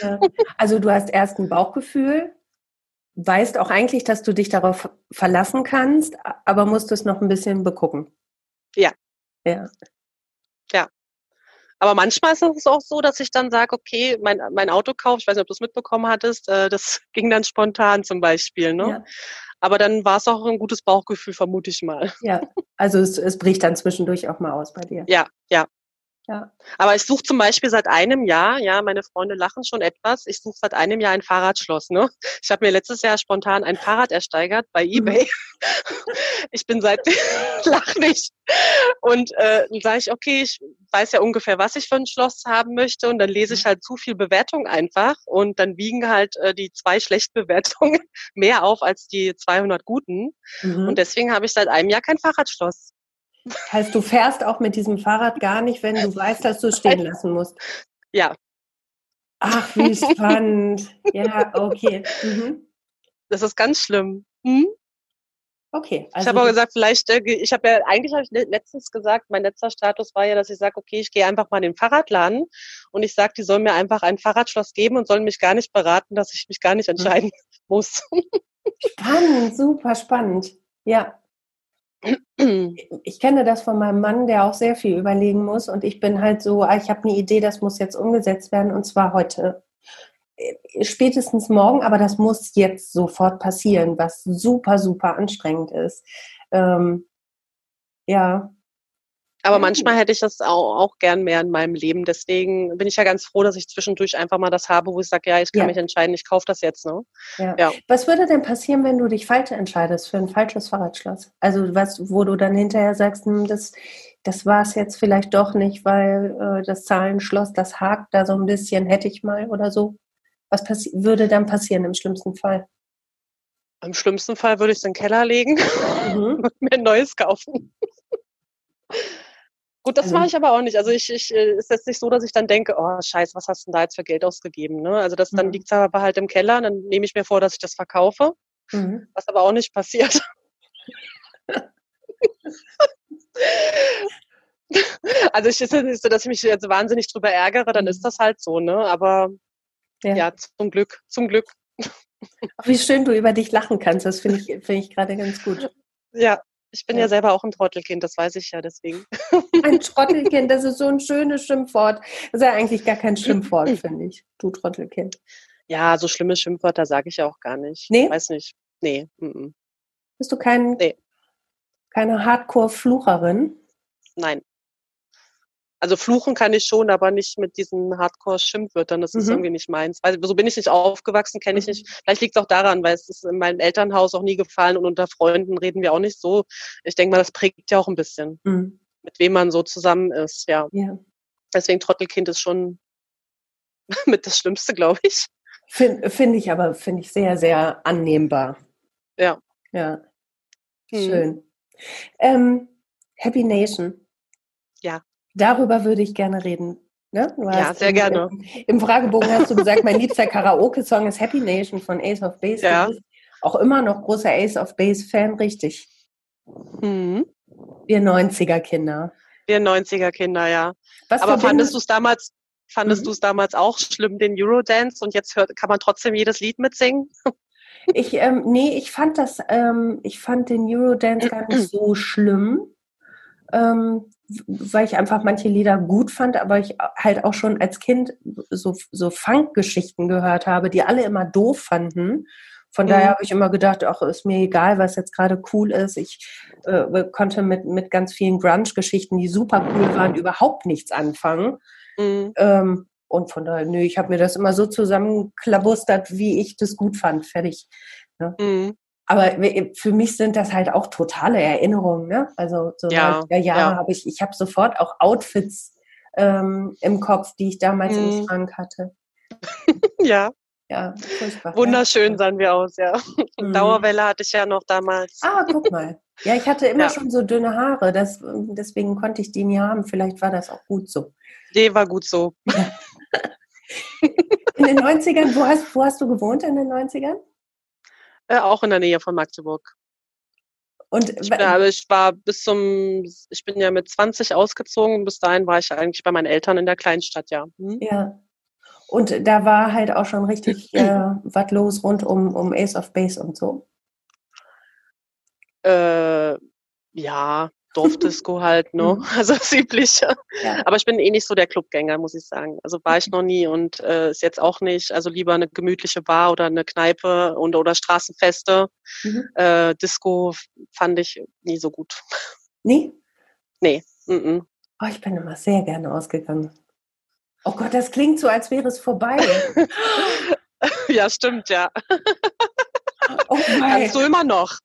Also du hast erst ein Bauchgefühl, weißt auch eigentlich, dass du dich darauf verlassen kannst, aber musst es noch ein bisschen begucken. Ja. Ja. Ja. Aber manchmal ist es auch so, dass ich dann sage, okay, mein, mein Autokauf, ich weiß nicht, ob du es mitbekommen hattest, äh, das ging dann spontan zum Beispiel. Ne? Ja. Aber dann war es auch ein gutes Bauchgefühl, vermute ich mal. Ja, also es, es bricht dann zwischendurch auch mal aus bei dir. Ja, ja. Ja. Aber ich suche zum Beispiel seit einem Jahr, ja, meine Freunde lachen schon etwas, ich suche seit einem Jahr ein Fahrradschloss. Ne? Ich habe mir letztes Jahr spontan ein Fahrrad ersteigert bei mhm. eBay. ich bin seit lach nicht. Und äh, dann sage ich, okay, ich weiß ja ungefähr, was ich für ein Schloss haben möchte und dann lese ich mhm. halt zu viel Bewertung einfach und dann wiegen halt äh, die zwei schlechten Bewertungen mehr auf als die 200 guten. Mhm. Und deswegen habe ich seit einem Jahr kein Fahrradschloss. Heißt, du fährst auch mit diesem Fahrrad gar nicht, wenn du weißt, dass du es stehen lassen musst? Ja. Ach, wie spannend. ja, okay. Mhm. Das ist ganz schlimm. Hm? Okay. Also ich habe auch gesagt, vielleicht, äh, ich habe ja, eigentlich habe ich letztens gesagt, mein letzter Status war ja, dass ich sage, okay, ich gehe einfach mal in den Fahrradladen und ich sage, die sollen mir einfach ein Fahrradschloss geben und sollen mich gar nicht beraten, dass ich mich gar nicht mhm. entscheiden muss. Spannend, super spannend. Ja, ich kenne das von meinem Mann, der auch sehr viel überlegen muss. Und ich bin halt so, ah, ich habe eine Idee, das muss jetzt umgesetzt werden und zwar heute. Äh, spätestens morgen, aber das muss jetzt sofort passieren, was super, super anstrengend ist. Ähm, ja, aber manchmal hätte ich das auch, auch gern mehr in meinem Leben. Deswegen bin ich ja ganz froh, dass ich zwischendurch einfach mal das habe, wo ich sage, ja, ich kann ja. mich entscheiden, ich kaufe das jetzt. Ne? Ja. ja. Was würde denn passieren, wenn du dich falsch entscheidest für ein falsches Fahrradschloss? Also was, wo du dann hinterher sagst, hm, das, das war es jetzt vielleicht doch nicht, weil äh, das Zahlenschloss, das hakt da so ein bisschen, hätte ich mal oder so. Was würde dann passieren im schlimmsten Fall? Im schlimmsten Fall würde ich es in den Keller legen mhm. und mir ein neues kaufen. Gut, das also, mache ich aber auch nicht. Also ich, ich äh, ist jetzt nicht so, dass ich dann denke, oh scheiße, was hast du denn da jetzt für Geld ausgegeben? Ne? Also das dann mhm. liegt aber halt im Keller, dann nehme ich mir vor, dass ich das verkaufe, mhm. was aber auch nicht passiert. also ich ist nicht so, dass ich mich jetzt wahnsinnig drüber ärgere, dann ist mhm. das halt so, ne? Aber ja, ja zum Glück, zum Glück. Wie schön du über dich lachen kannst, das finde ich, finde ich gerade ganz gut. Ja, ich bin ja. ja. selber auch ein Trottelkind, das weiß ich ja deswegen. Ein Trottelkind, das ist so ein schönes Schimpfwort. Das ist ja eigentlich gar kein Schimpfwort, finde ich. Du Trottelkind. Ja, so schlimme Schimpfwörter sage ich ja auch gar nicht. Nee? Weiß nicht. Nee. Mm -mm. Bist du kein, nee. keine Hardcore-Flucherin? Nein. Also fluchen kann ich schon, aber nicht mit diesen Hardcore-Schimpfwörtern. Das ist mhm. irgendwie nicht meins. Weil so bin ich nicht aufgewachsen, kenne ich mhm. nicht. Vielleicht liegt es auch daran, weil es ist in meinem Elternhaus auch nie gefallen und unter Freunden reden wir auch nicht so. Ich denke mal, das prägt ja auch ein bisschen, mhm. mit wem man so zusammen ist. Ja. ja. Deswegen Trottelkind ist schon mit das Schlimmste, glaube ich. Finde find ich aber, finde ich sehr, sehr annehmbar. Ja. Ja. Mhm. Schön. Ähm, Happy Nation. Ja. Darüber würde ich gerne reden. Ne? ja, sehr im, gerne. Im, Fragebogen hast du gesagt, mein liebster Karaoke-Song ist Happy Nation von Ace of Base. Ja. Auch immer noch großer Ace of Base-Fan, richtig. Mhm. Wir 90er-Kinder. Wir 90er-Kinder, ja. Was Aber fandest du es damals, fandest mhm. du es damals auch schlimm, den Eurodance? Und jetzt hört, kann man trotzdem jedes Lied mitsingen? Ich, ähm, nee, ich fand das, ähm, ich fand den Eurodance gar nicht so schlimm. Ähm, weil ich einfach manche Lieder gut fand, aber ich halt auch schon als Kind so, so Funk-Geschichten gehört habe, die alle immer doof fanden. Von mhm. daher habe ich immer gedacht, ach, ist mir egal, was jetzt gerade cool ist. Ich äh, konnte mit, mit ganz vielen Grunge-Geschichten, die super cool waren, überhaupt nichts anfangen. Mhm. Ähm, und von daher, nö, ich habe mir das immer so zusammenklabustert, wie ich das gut fand. Fertig. Ne? Mhm. Aber für mich sind das halt auch totale Erinnerungen. Ne? Also so ja, ja, ja. habe ich, ich habe sofort auch Outfits ähm, im Kopf, die ich damals mhm. im Schrank hatte. ja. Ja, furchtbar. Wunderschön ja. sahen wir aus, ja. Mhm. Dauerwelle hatte ich ja noch damals. Ah, guck mal. Ja, ich hatte immer ja. schon so dünne Haare, das, deswegen konnte ich die nie haben. Vielleicht war das auch gut so. Nee, war gut so. In den 90ern, wo hast, wo hast du gewohnt in den 90ern? Äh, auch in der Nähe von Magdeburg. Und ich, bin, also ich war bis zum, ich bin ja mit 20 ausgezogen. Bis dahin war ich eigentlich bei meinen Eltern in der Kleinstadt, ja. Hm? Ja. Und da war halt auch schon richtig äh, was los rund um, um Ace of Base und so. Äh, ja, Dorfdisco halt, ne? Mhm. Also das Übliche. Ja. Aber ich bin eh nicht so der Clubgänger, muss ich sagen. Also war ich noch nie und äh, ist jetzt auch nicht. Also lieber eine gemütliche Bar oder eine Kneipe und, oder Straßenfeste. Mhm. Äh, Disco fand ich nie so gut. Nee? Nee. Mm -mm. Oh, ich bin immer sehr gerne ausgegangen. Oh Gott, das klingt so, als wäre es vorbei. ja, stimmt, ja. Oh Kannst du immer noch.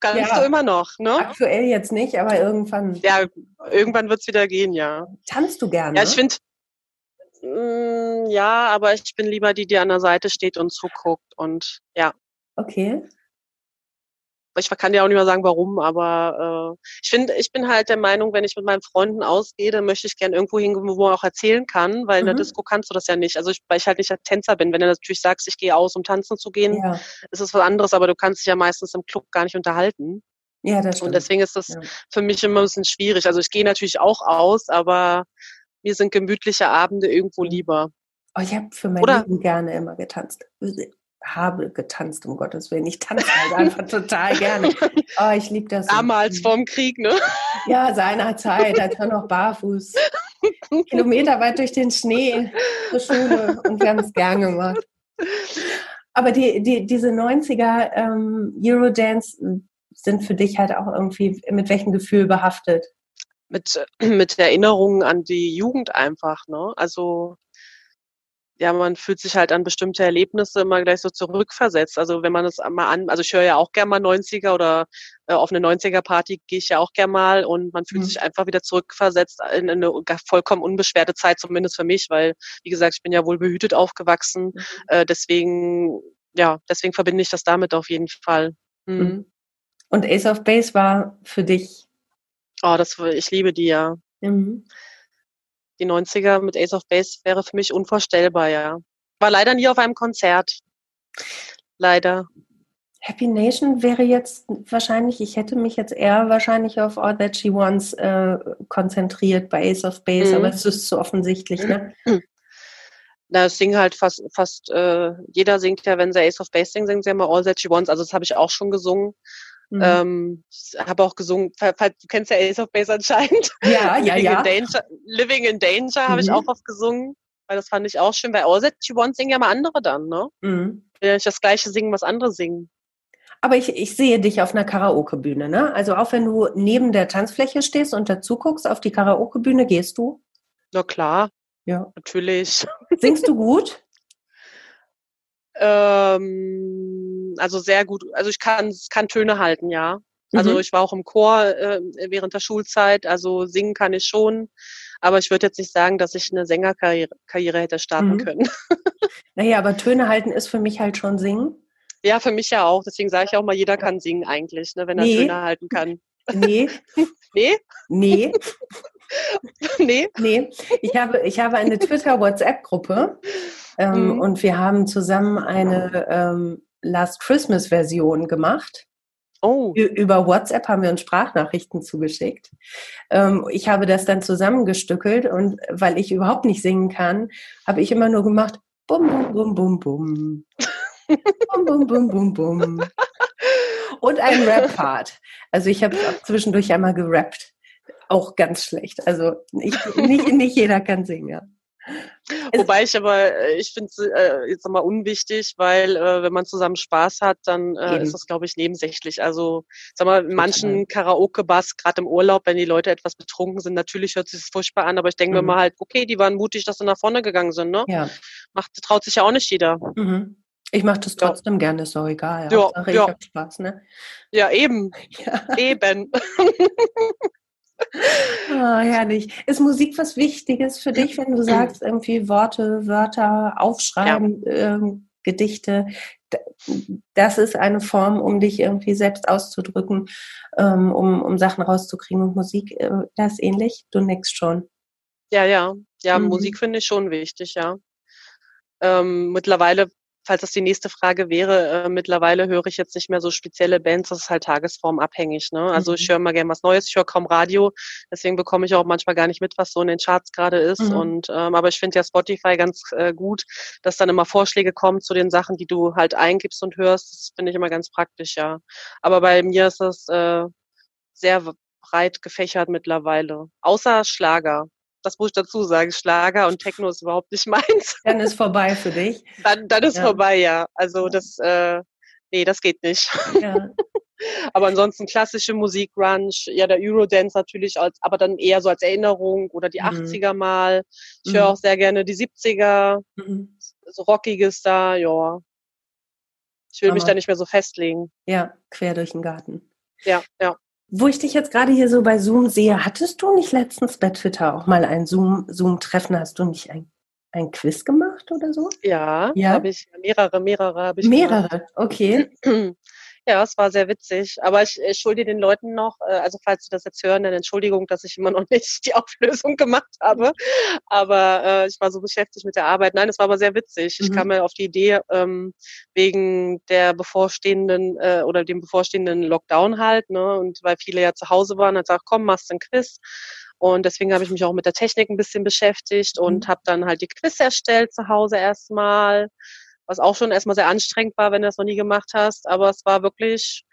Kannst ja, du immer noch, ne? Aktuell jetzt nicht, aber irgendwann. Ja, irgendwann wird es wieder gehen, ja. Tanzt du gerne? Ja, ich finde, mm, ja, aber ich bin lieber die, die an der Seite steht und zuguckt und ja. Okay ich kann ja auch nicht mal sagen, warum, aber äh, ich finde, ich bin halt der Meinung, wenn ich mit meinen Freunden ausgehe, dann möchte ich gerne irgendwo hingehen, wo man auch erzählen kann, weil in der mhm. Disco kannst du das ja nicht. Also ich, weil ich halt nicht der Tänzer bin. Wenn du natürlich sagst, ich gehe aus, um tanzen zu gehen, ja. ist es was anderes, aber du kannst dich ja meistens im Club gar nicht unterhalten. Ja, das stimmt. Und deswegen ist das ja. für mich immer ein bisschen schwierig. Also ich gehe natürlich auch aus, aber mir sind gemütliche Abende irgendwo lieber. Oh, ich habe für mein Oder? Leben gerne immer getanzt habe getanzt, um Gottes Willen. Ich tanze halt einfach total gerne. Oh, ich liebe das. Damals vorm Krieg, ne? Ja, seinerzeit, als wir noch barfuß. Kilometer weit durch den Schnee zur Schule und wir haben es gern gemacht. Aber die, die, diese 90er ähm, Eurodance sind für dich halt auch irgendwie mit welchem Gefühl behaftet? Mit, mit Erinnerungen an die Jugend einfach, ne? Also ja, man fühlt sich halt an bestimmte Erlebnisse immer gleich so zurückversetzt. Also wenn man das mal an, also ich höre ja auch gerne mal 90er oder äh, auf eine 90er-Party gehe ich ja auch gerne mal und man fühlt mhm. sich einfach wieder zurückversetzt in eine vollkommen unbeschwerte Zeit, zumindest für mich, weil, wie gesagt, ich bin ja wohl behütet aufgewachsen. Mhm. Äh, deswegen, ja, deswegen verbinde ich das damit auf jeden Fall. Mhm. mhm. Und Ace of Base war für dich? Oh, das, ich liebe die ja. Mhm die 90er mit Ace of Base wäre für mich unvorstellbar, ja. War leider nie auf einem Konzert. Leider. Happy Nation wäre jetzt wahrscheinlich, ich hätte mich jetzt eher wahrscheinlich auf All That She Wants äh, konzentriert bei Ace of Base, mhm. aber es ist zu offensichtlich, ne? Na, es singen halt fast, fast äh, jeder singt ja, wenn sie Ace of Base singen, singen sie immer All That She Wants. Also das habe ich auch schon gesungen. Mhm. Ähm, habe auch gesungen, du kennst ja Ace of Base anscheinend. Ja, ja, ja. In Danger, Living in Danger mhm. habe ich mhm. auch oft gesungen, weil das fand ich auch schön. Weil All That You Want singen ja mal andere dann, ne? Mhm. Wenn nicht das gleiche singen, was andere singen. Aber ich, ich sehe dich auf einer Karaoke-Bühne, ne? Also auch wenn du neben der Tanzfläche stehst und dazu guckst, auf die Karaoke-Bühne gehst du? Na klar. Ja. Natürlich. Singst du gut? Ähm, also sehr gut. Also ich kann, kann Töne halten, ja. Also mhm. ich war auch im Chor äh, während der Schulzeit, also singen kann ich schon. Aber ich würde jetzt nicht sagen, dass ich eine Sängerkarriere Karriere hätte starten mhm. können. Naja, aber Töne halten ist für mich halt schon singen. Ja, für mich ja auch. Deswegen sage ich auch mal, jeder kann singen eigentlich, ne, wenn er nee. Töne halten kann. Nee. nee? Nee. nee? Nee. Ich habe, ich habe eine Twitter-WhatsApp-Gruppe ähm, mhm. und wir haben zusammen eine ähm, Last Christmas-Version gemacht. Oh. Über WhatsApp haben wir uns Sprachnachrichten zugeschickt. Ähm, ich habe das dann zusammengestückelt und weil ich überhaupt nicht singen kann, habe ich immer nur gemacht, bum, bum, bum, bum, bum. bum, bum, bum, bum, bum. Und ein Rap-Part. Also ich habe zwischendurch einmal gerappt. Auch ganz schlecht. Also ich, nicht, nicht jeder kann singen. Ja. Wobei ich aber, äh, ich finde es äh, jetzt nochmal unwichtig, weil äh, wenn man zusammen Spaß hat, dann äh, ist das, glaube ich, nebensächlich. Also, sag mal, in manchen Karaoke-Bars, gerade im Urlaub, wenn die Leute etwas betrunken sind, natürlich hört sich das furchtbar an, aber ich denke mhm. mir mal halt, okay, die waren mutig, dass sie nach vorne gegangen sind, ne? Ja. Macht, traut sich ja auch nicht jeder. Mhm. Ich mache das trotzdem ja. gerne, ist auch egal. Ja, Hauptsache, ja. ich habe Spaß, ne? Ja, eben. Ja. Eben. Oh, herrlich. Ist Musik was Wichtiges für dich, wenn du sagst, irgendwie Worte, Wörter, Aufschreiben, ja. äh, Gedichte? Das ist eine Form, um dich irgendwie selbst auszudrücken, ähm, um, um Sachen rauszukriegen. Und Musik, äh, das ist ähnlich? Du nix schon. Ja, ja. Ja, mhm. Musik finde ich schon wichtig, ja. Ähm, mittlerweile falls das die nächste Frage wäre, äh, mittlerweile höre ich jetzt nicht mehr so spezielle Bands, das ist halt tagesformabhängig. Ne? Also mhm. ich höre mal gerne was Neues, ich höre kaum Radio, deswegen bekomme ich auch manchmal gar nicht mit, was so in den Charts gerade ist. Mhm. Und ähm, aber ich finde ja Spotify ganz äh, gut, dass dann immer Vorschläge kommen zu den Sachen, die du halt eingibst und hörst. Das finde ich immer ganz praktisch, ja. Aber bei mir ist das äh, sehr breit gefächert mittlerweile. Außer Schlager. Das muss ich dazu sagen. Schlager und Techno ist überhaupt nicht meins. Dann ist vorbei für dich. Dann, dann ist ja. vorbei, ja. Also das, äh, nee, das geht nicht. Ja. aber ansonsten klassische Musik, Grunge, ja, der Eurodance natürlich, als, aber dann eher so als Erinnerung oder die mhm. 80er mal. Ich mhm. höre auch sehr gerne die 70er, mhm. so rockiges da, ja. Ich will aber, mich da nicht mehr so festlegen. Ja, quer durch den Garten. Ja, ja. Wo ich dich jetzt gerade hier so bei Zoom sehe, hattest du nicht letztens bei Twitter auch mal ein Zoom-Treffen? Zoom Hast du nicht ein, ein Quiz gemacht oder so? Ja, ja? habe ich mehrere, mehrere habe ich Mehrere, gemacht. okay. Ja, es war sehr witzig. Aber ich, ich schulde den Leuten noch, äh, also falls sie das jetzt hören, dann Entschuldigung, dass ich immer noch nicht die Auflösung gemacht habe. Aber äh, ich war so beschäftigt mit der Arbeit. Nein, es war aber sehr witzig. Ich mhm. kam mir auf die Idee, ähm, wegen der bevorstehenden äh, oder dem bevorstehenden Lockdown halt, ne? Und weil viele ja zu Hause waren, hat gesagt, komm, machst ein Quiz. Und deswegen habe ich mich auch mit der Technik ein bisschen beschäftigt und mhm. habe dann halt die Quiz erstellt zu Hause erstmal was auch schon erstmal sehr anstrengend war, wenn du das noch nie gemacht hast. Aber es war wirklich,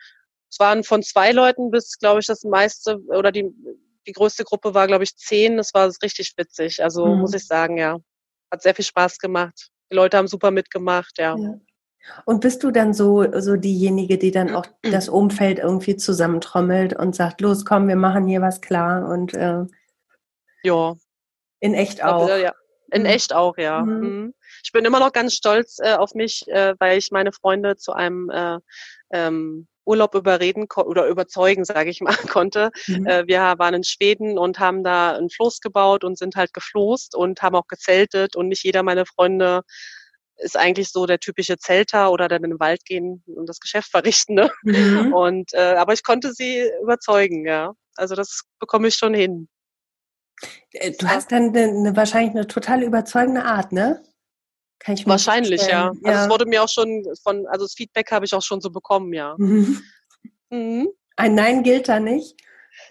es waren von zwei Leuten bis, glaube ich, das meiste oder die, die größte Gruppe war, glaube ich, zehn. Das war richtig witzig. Also mhm. muss ich sagen, ja. Hat sehr viel Spaß gemacht. Die Leute haben super mitgemacht, ja. ja. Und bist du dann so, so diejenige, die dann auch das Umfeld irgendwie zusammentrommelt und sagt, los, komm, wir machen hier was klar und äh, ja. In echt auch. Ja, in mhm. echt auch, ja. Mhm. mhm. Ich bin immer noch ganz stolz äh, auf mich, äh, weil ich meine Freunde zu einem äh, ähm, Urlaub überreden oder überzeugen, sage ich mal, konnte. Mhm. Äh, wir waren in Schweden und haben da ein Floß gebaut und sind halt gefloßt und haben auch gezeltet und nicht jeder meiner Freunde ist eigentlich so der typische Zelter oder dann in den Wald gehen und das Geschäft verrichten. Ne? Mhm. Und äh, aber ich konnte sie überzeugen, ja. Also das bekomme ich schon hin. Äh, du hast dann eine, eine, wahrscheinlich eine total überzeugende Art, ne? Kann ich mir Wahrscheinlich, ja. Also ja. Es wurde mir auch schon von, also das Feedback habe ich auch schon so bekommen, ja. Mhm. Mhm. Ein Nein gilt da nicht?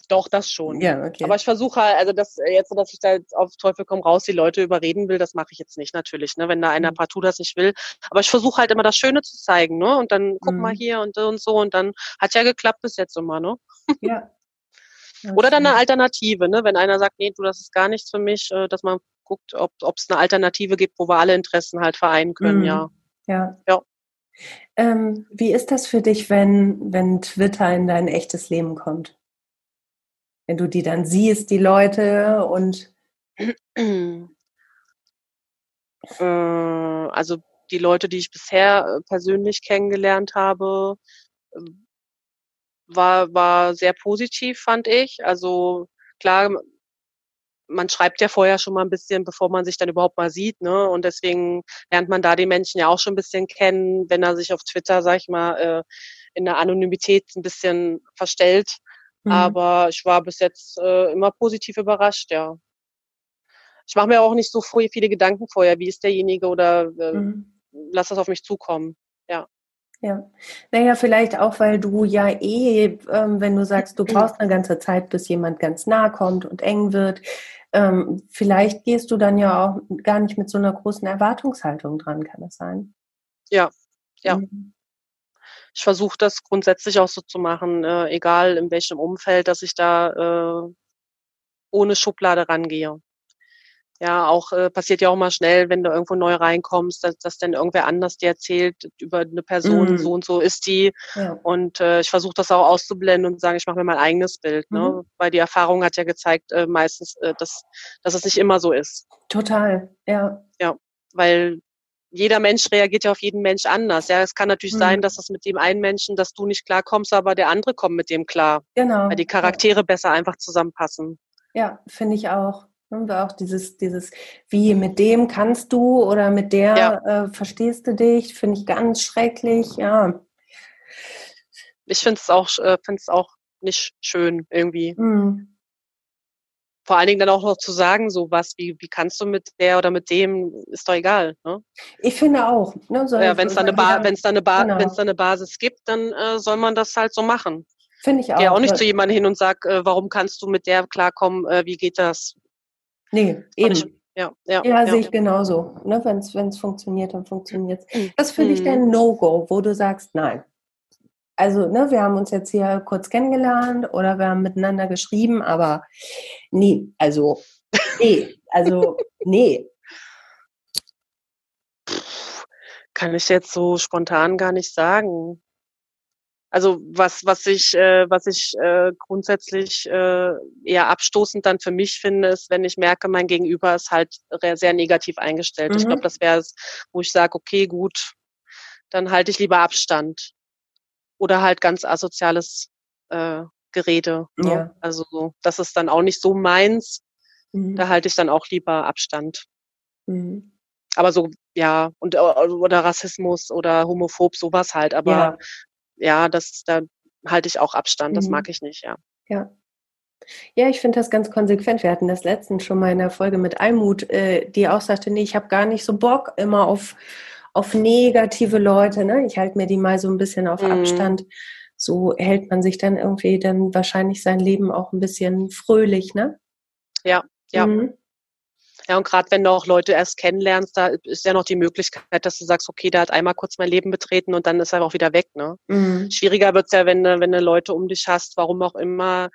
Doch, das schon. Ja, okay. Aber ich versuche halt, also das jetzt, dass ich da jetzt auf Teufel komm raus die Leute überreden will, das mache ich jetzt nicht natürlich, ne, wenn da einer mhm. partout das nicht will. Aber ich versuche halt immer das Schöne zu zeigen, ne? Und dann guck mhm. mal hier und, und so und dann hat ja geklappt bis jetzt immer, ne? Ja. Oder dann eine Alternative, ne? wenn einer sagt, nee, du, das ist gar nichts für mich, äh, dass man guckt, ob es eine Alternative gibt, wo wir alle Interessen halt vereinen können, mhm. ja. Ja. ja. Ähm, wie ist das für dich, wenn, wenn Twitter in dein echtes Leben kommt? Wenn du die dann siehst, die Leute und äh, also die Leute, die ich bisher äh, persönlich kennengelernt habe, ähm, war, war sehr positiv, fand ich. Also klar, man schreibt ja vorher schon mal ein bisschen, bevor man sich dann überhaupt mal sieht, ne? Und deswegen lernt man da die Menschen ja auch schon ein bisschen kennen, wenn er sich auf Twitter, sag ich mal, äh, in der Anonymität ein bisschen verstellt. Mhm. Aber ich war bis jetzt äh, immer positiv überrascht, ja. Ich mache mir auch nicht so viele Gedanken vorher, wie ist derjenige oder äh, mhm. lass das auf mich zukommen. Ja. Ja, naja, vielleicht auch, weil du ja eh, ähm, wenn du sagst, du brauchst eine ganze Zeit, bis jemand ganz nah kommt und eng wird, ähm, vielleicht gehst du dann ja auch gar nicht mit so einer großen Erwartungshaltung dran, kann das sein? Ja, ja. Mhm. Ich versuche das grundsätzlich auch so zu machen, äh, egal in welchem Umfeld, dass ich da äh, ohne Schublade rangehe. Ja, auch äh, passiert ja auch mal schnell, wenn du irgendwo neu reinkommst, dass, dass dann irgendwer anders dir erzählt über eine Person, mm. so und so ist die. Ja. Und äh, ich versuche das auch auszublenden und sagen, ich mache mir mein eigenes Bild, ne? mhm. ne? Weil die Erfahrung hat ja gezeigt, äh, meistens, äh, dass, dass es nicht immer so ist. Total, ja. Ja, weil jeder Mensch reagiert ja auf jeden Mensch anders. Ja, es kann natürlich mhm. sein, dass das mit dem einen Menschen, dass du nicht klarkommst, aber der andere kommt mit dem klar. Genau. Weil die Charaktere ja. besser einfach zusammenpassen. Ja, finde ich auch. Ne, auch dieses, dieses, wie mit dem kannst du oder mit der ja. äh, verstehst du dich, finde ich ganz schrecklich, ja. Ich finde es auch, äh, auch nicht schön irgendwie. Mhm. Vor allen Dingen dann auch noch zu sagen, so was, wie, wie kannst du mit der oder mit dem, ist doch egal. Ne? Ich finde auch. Ne, ja, wenn es da, eine ba da eine, ba genau. da eine Basis gibt, dann äh, soll man das halt so machen. Finde ich auch. Geh auch nicht zu jemandem hin und sag, äh, warum kannst du mit der klarkommen, äh, wie geht das? Nee, eben. Ich, ja, ja, ja, sehe ich genauso. Ne, Wenn es funktioniert, dann funktioniert es. Was für dich mhm. dein No-Go, wo du sagst, nein? also, ne, wir haben uns jetzt hier kurz kennengelernt oder wir haben miteinander geschrieben, aber nee, also, nee, also, nee. Kann ich jetzt so spontan gar nicht sagen. Also was, was ich, äh, was ich äh, grundsätzlich äh, eher abstoßend dann für mich finde, ist, wenn ich merke, mein Gegenüber ist halt sehr negativ eingestellt. Mhm. Ich glaube, das wäre es, wo ich sage, okay, gut, dann halte ich lieber Abstand. Oder halt ganz asoziales äh, Gerede. Ne? Ja. Also das ist dann auch nicht so meins. Mhm. Da halte ich dann auch lieber Abstand. Mhm. Aber so, ja, und oder Rassismus oder homophob, sowas halt. Aber ja ja, das, da halte ich auch Abstand. Das mhm. mag ich nicht, ja. Ja. Ja, ich finde das ganz konsequent. Wir hatten das letztens schon mal in der Folge mit Almut, äh, die auch sagte, nee, ich habe gar nicht so Bock immer auf, auf negative Leute. Ne? Ich halte mir die mal so ein bisschen auf mhm. Abstand. So hält man sich dann irgendwie dann wahrscheinlich sein Leben auch ein bisschen fröhlich, ne? Ja, ja. Mhm. Ja, und gerade wenn du auch Leute erst kennenlernst, da ist ja noch die Möglichkeit, dass du sagst, okay, der hat einmal kurz mein Leben betreten und dann ist er auch wieder weg. Ne? Mhm. Schwieriger wird's ja, wenn, wenn du Leute um dich hast, warum auch immer,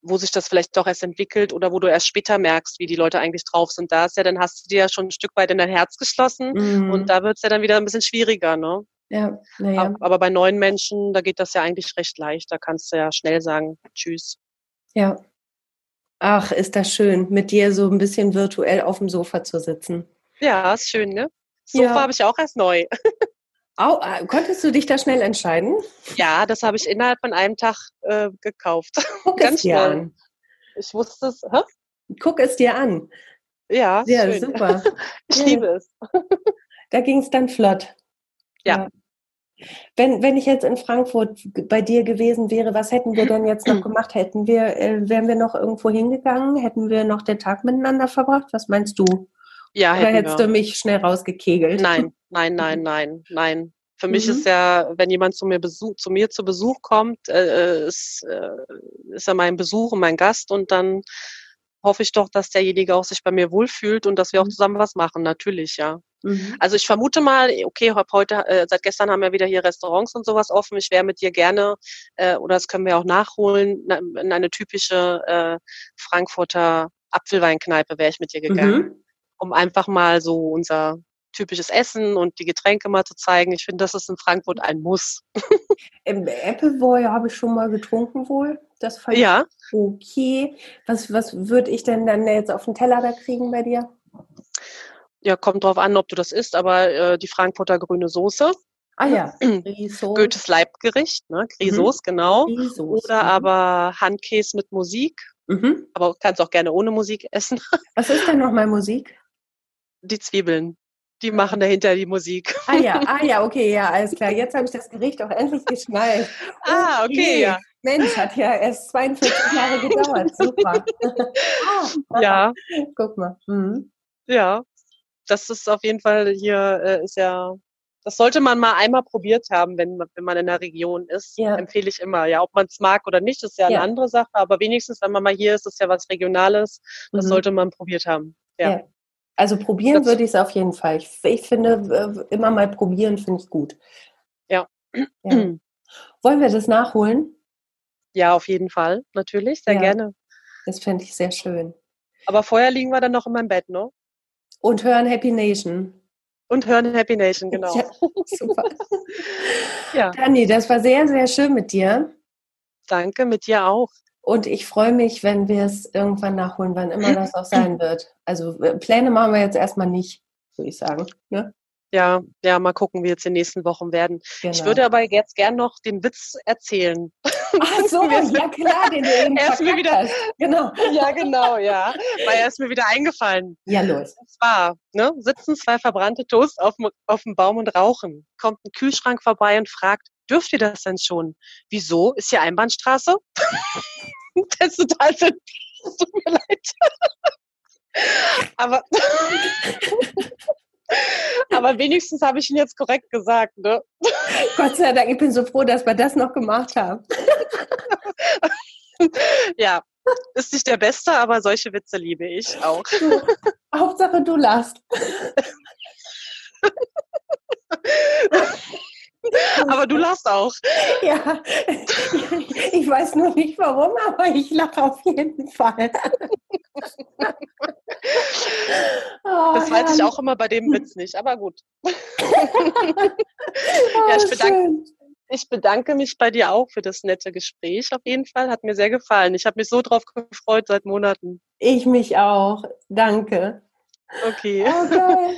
wo sich das vielleicht doch erst entwickelt oder wo du erst später merkst, wie die Leute eigentlich drauf sind. Da ist ja, dann hast du dir ja schon ein Stück weit in dein Herz geschlossen mhm. und da wird's ja dann wieder ein bisschen schwieriger. Ne? Ja, naja. Aber bei neuen Menschen, da geht das ja eigentlich recht leicht. Da kannst du ja schnell sagen, tschüss. Ja, Ach, ist das schön, mit dir so ein bisschen virtuell auf dem Sofa zu sitzen. Ja, ist schön, ne? Sofa ja. habe ich auch erst neu. Äh, konntest du dich da schnell entscheiden? Ja, das habe ich innerhalb von einem Tag äh, gekauft. Guck Ganz es dir schnell. an. Ich wusste es. Hä? Guck es dir an. Ja, ja schön. super. ich ja. liebe es. da ging es dann flott. ja. Wenn, wenn ich jetzt in Frankfurt bei dir gewesen wäre, was hätten wir denn jetzt noch gemacht? Hätten wir, äh, wären wir noch irgendwo hingegangen? Hätten wir noch den Tag miteinander verbracht? Was meinst du? Ja, Oder hättest wir. du mich schnell rausgekegelt? Nein, nein, nein, nein, nein. Für mhm. mich ist ja, wenn jemand zu mir, Besuch, zu mir zu Besuch kommt, äh, äh ist, äh, ist er mein Besuch und mein Gast und dann hoffe ich doch, dass derjenige auch sich bei mir wohlfühlt und dass wir auch mhm. zusammen was machen, natürlich, ja. Mhm. Also ich vermute mal, okay, heute, äh, seit gestern haben wir wieder hier Restaurants und sowas offen. Ich wäre mit dir gerne, äh, oder das können wir auch nachholen, in eine typische äh, Frankfurter Apfelweinkneipe wäre ich mit dir gegangen, mhm. um einfach mal so unser typisches Essen und die Getränke mal zu zeigen. Ich finde, das ist in Frankfurt ein Muss. Im Appleboy habe ich schon mal getrunken wohl. Das fand ja. ich okay. Was, was würde ich denn dann jetzt auf den Teller da kriegen bei dir? Ja, kommt drauf an, ob du das isst, aber äh, die Frankfurter grüne Soße. Ah ja, Goethes Leibgericht, ne? Grisos, mhm. genau. Grisos, Oder mhm. aber Handkäse mit Musik. Mhm. Aber kannst auch gerne ohne Musik essen. Was ist denn nochmal Musik? Die Zwiebeln. Die machen dahinter die Musik. Ah ja, ah ja, okay, ja, alles klar. Jetzt habe ich das Gericht auch endlich geschnallt. Ah, okay, ja. Mensch, hat ja erst 42 Jahre gedauert. Super. ah, ja. Guck mal. Mhm. Ja, das ist auf jeden Fall hier, äh, ist ja, das sollte man mal einmal probiert haben, wenn, wenn man in der Region ist. Ja. Empfehle ich immer. Ja, ob man es mag oder nicht, ist ja, ja, eine andere Sache, aber wenigstens, wenn man mal hier ist, ist ja was Regionales. Das mhm. sollte man probiert haben. ja. ja. Also probieren das würde ich es auf jeden Fall. Ich, ich, finde, immer mal probieren finde ich gut. Ja. ja. Wollen wir das nachholen? Ja, auf jeden Fall, natürlich, sehr ja, gerne. Das fände ich sehr schön. Aber vorher liegen wir dann noch in meinem Bett, ne? Und hören Happy Nation. Und hören Happy Nation, genau. Ja, super. ja. Dani, das war sehr, sehr schön mit dir. Danke, mit dir auch. Und ich freue mich, wenn wir es irgendwann nachholen, wann immer das auch sein wird. Also äh, Pläne machen wir jetzt erstmal nicht, würde ich sagen. Ne? Ja, ja, mal gucken, wie jetzt die nächsten Wochen werden. Genau. Ich würde aber jetzt gern noch den Witz erzählen. Ach so, ja klar, den du eben er ist mir wieder, hast. Genau. Ja, genau, ja. Weil er ist mir wieder eingefallen. Ja, los. Und zwar, ne, sitzen zwei verbrannte Toast auf, auf dem Baum und rauchen. Kommt ein Kühlschrank vorbei und fragt, dürft ihr das denn schon? Wieso? Ist hier Einbahnstraße? das ist total Es tut mir leid. Aber Aber wenigstens habe ich ihn jetzt korrekt gesagt, ne? Gott sei Dank, ich bin so froh, dass wir das noch gemacht haben. ja, ist nicht der Beste, aber solche Witze liebe ich auch. Du, Hauptsache du lachst. aber du lachst auch. Ja, ich weiß nur nicht warum, aber ich lache auf jeden Fall. Oh, das weiß ich auch immer bei dem Witz nicht, aber gut. ja, ich oh, bedanke, ich bedanke mich bei dir auch für das nette Gespräch. Auf jeden Fall hat mir sehr gefallen. Ich habe mich so drauf gefreut seit Monaten. Ich mich auch. Danke. Okay. Okay.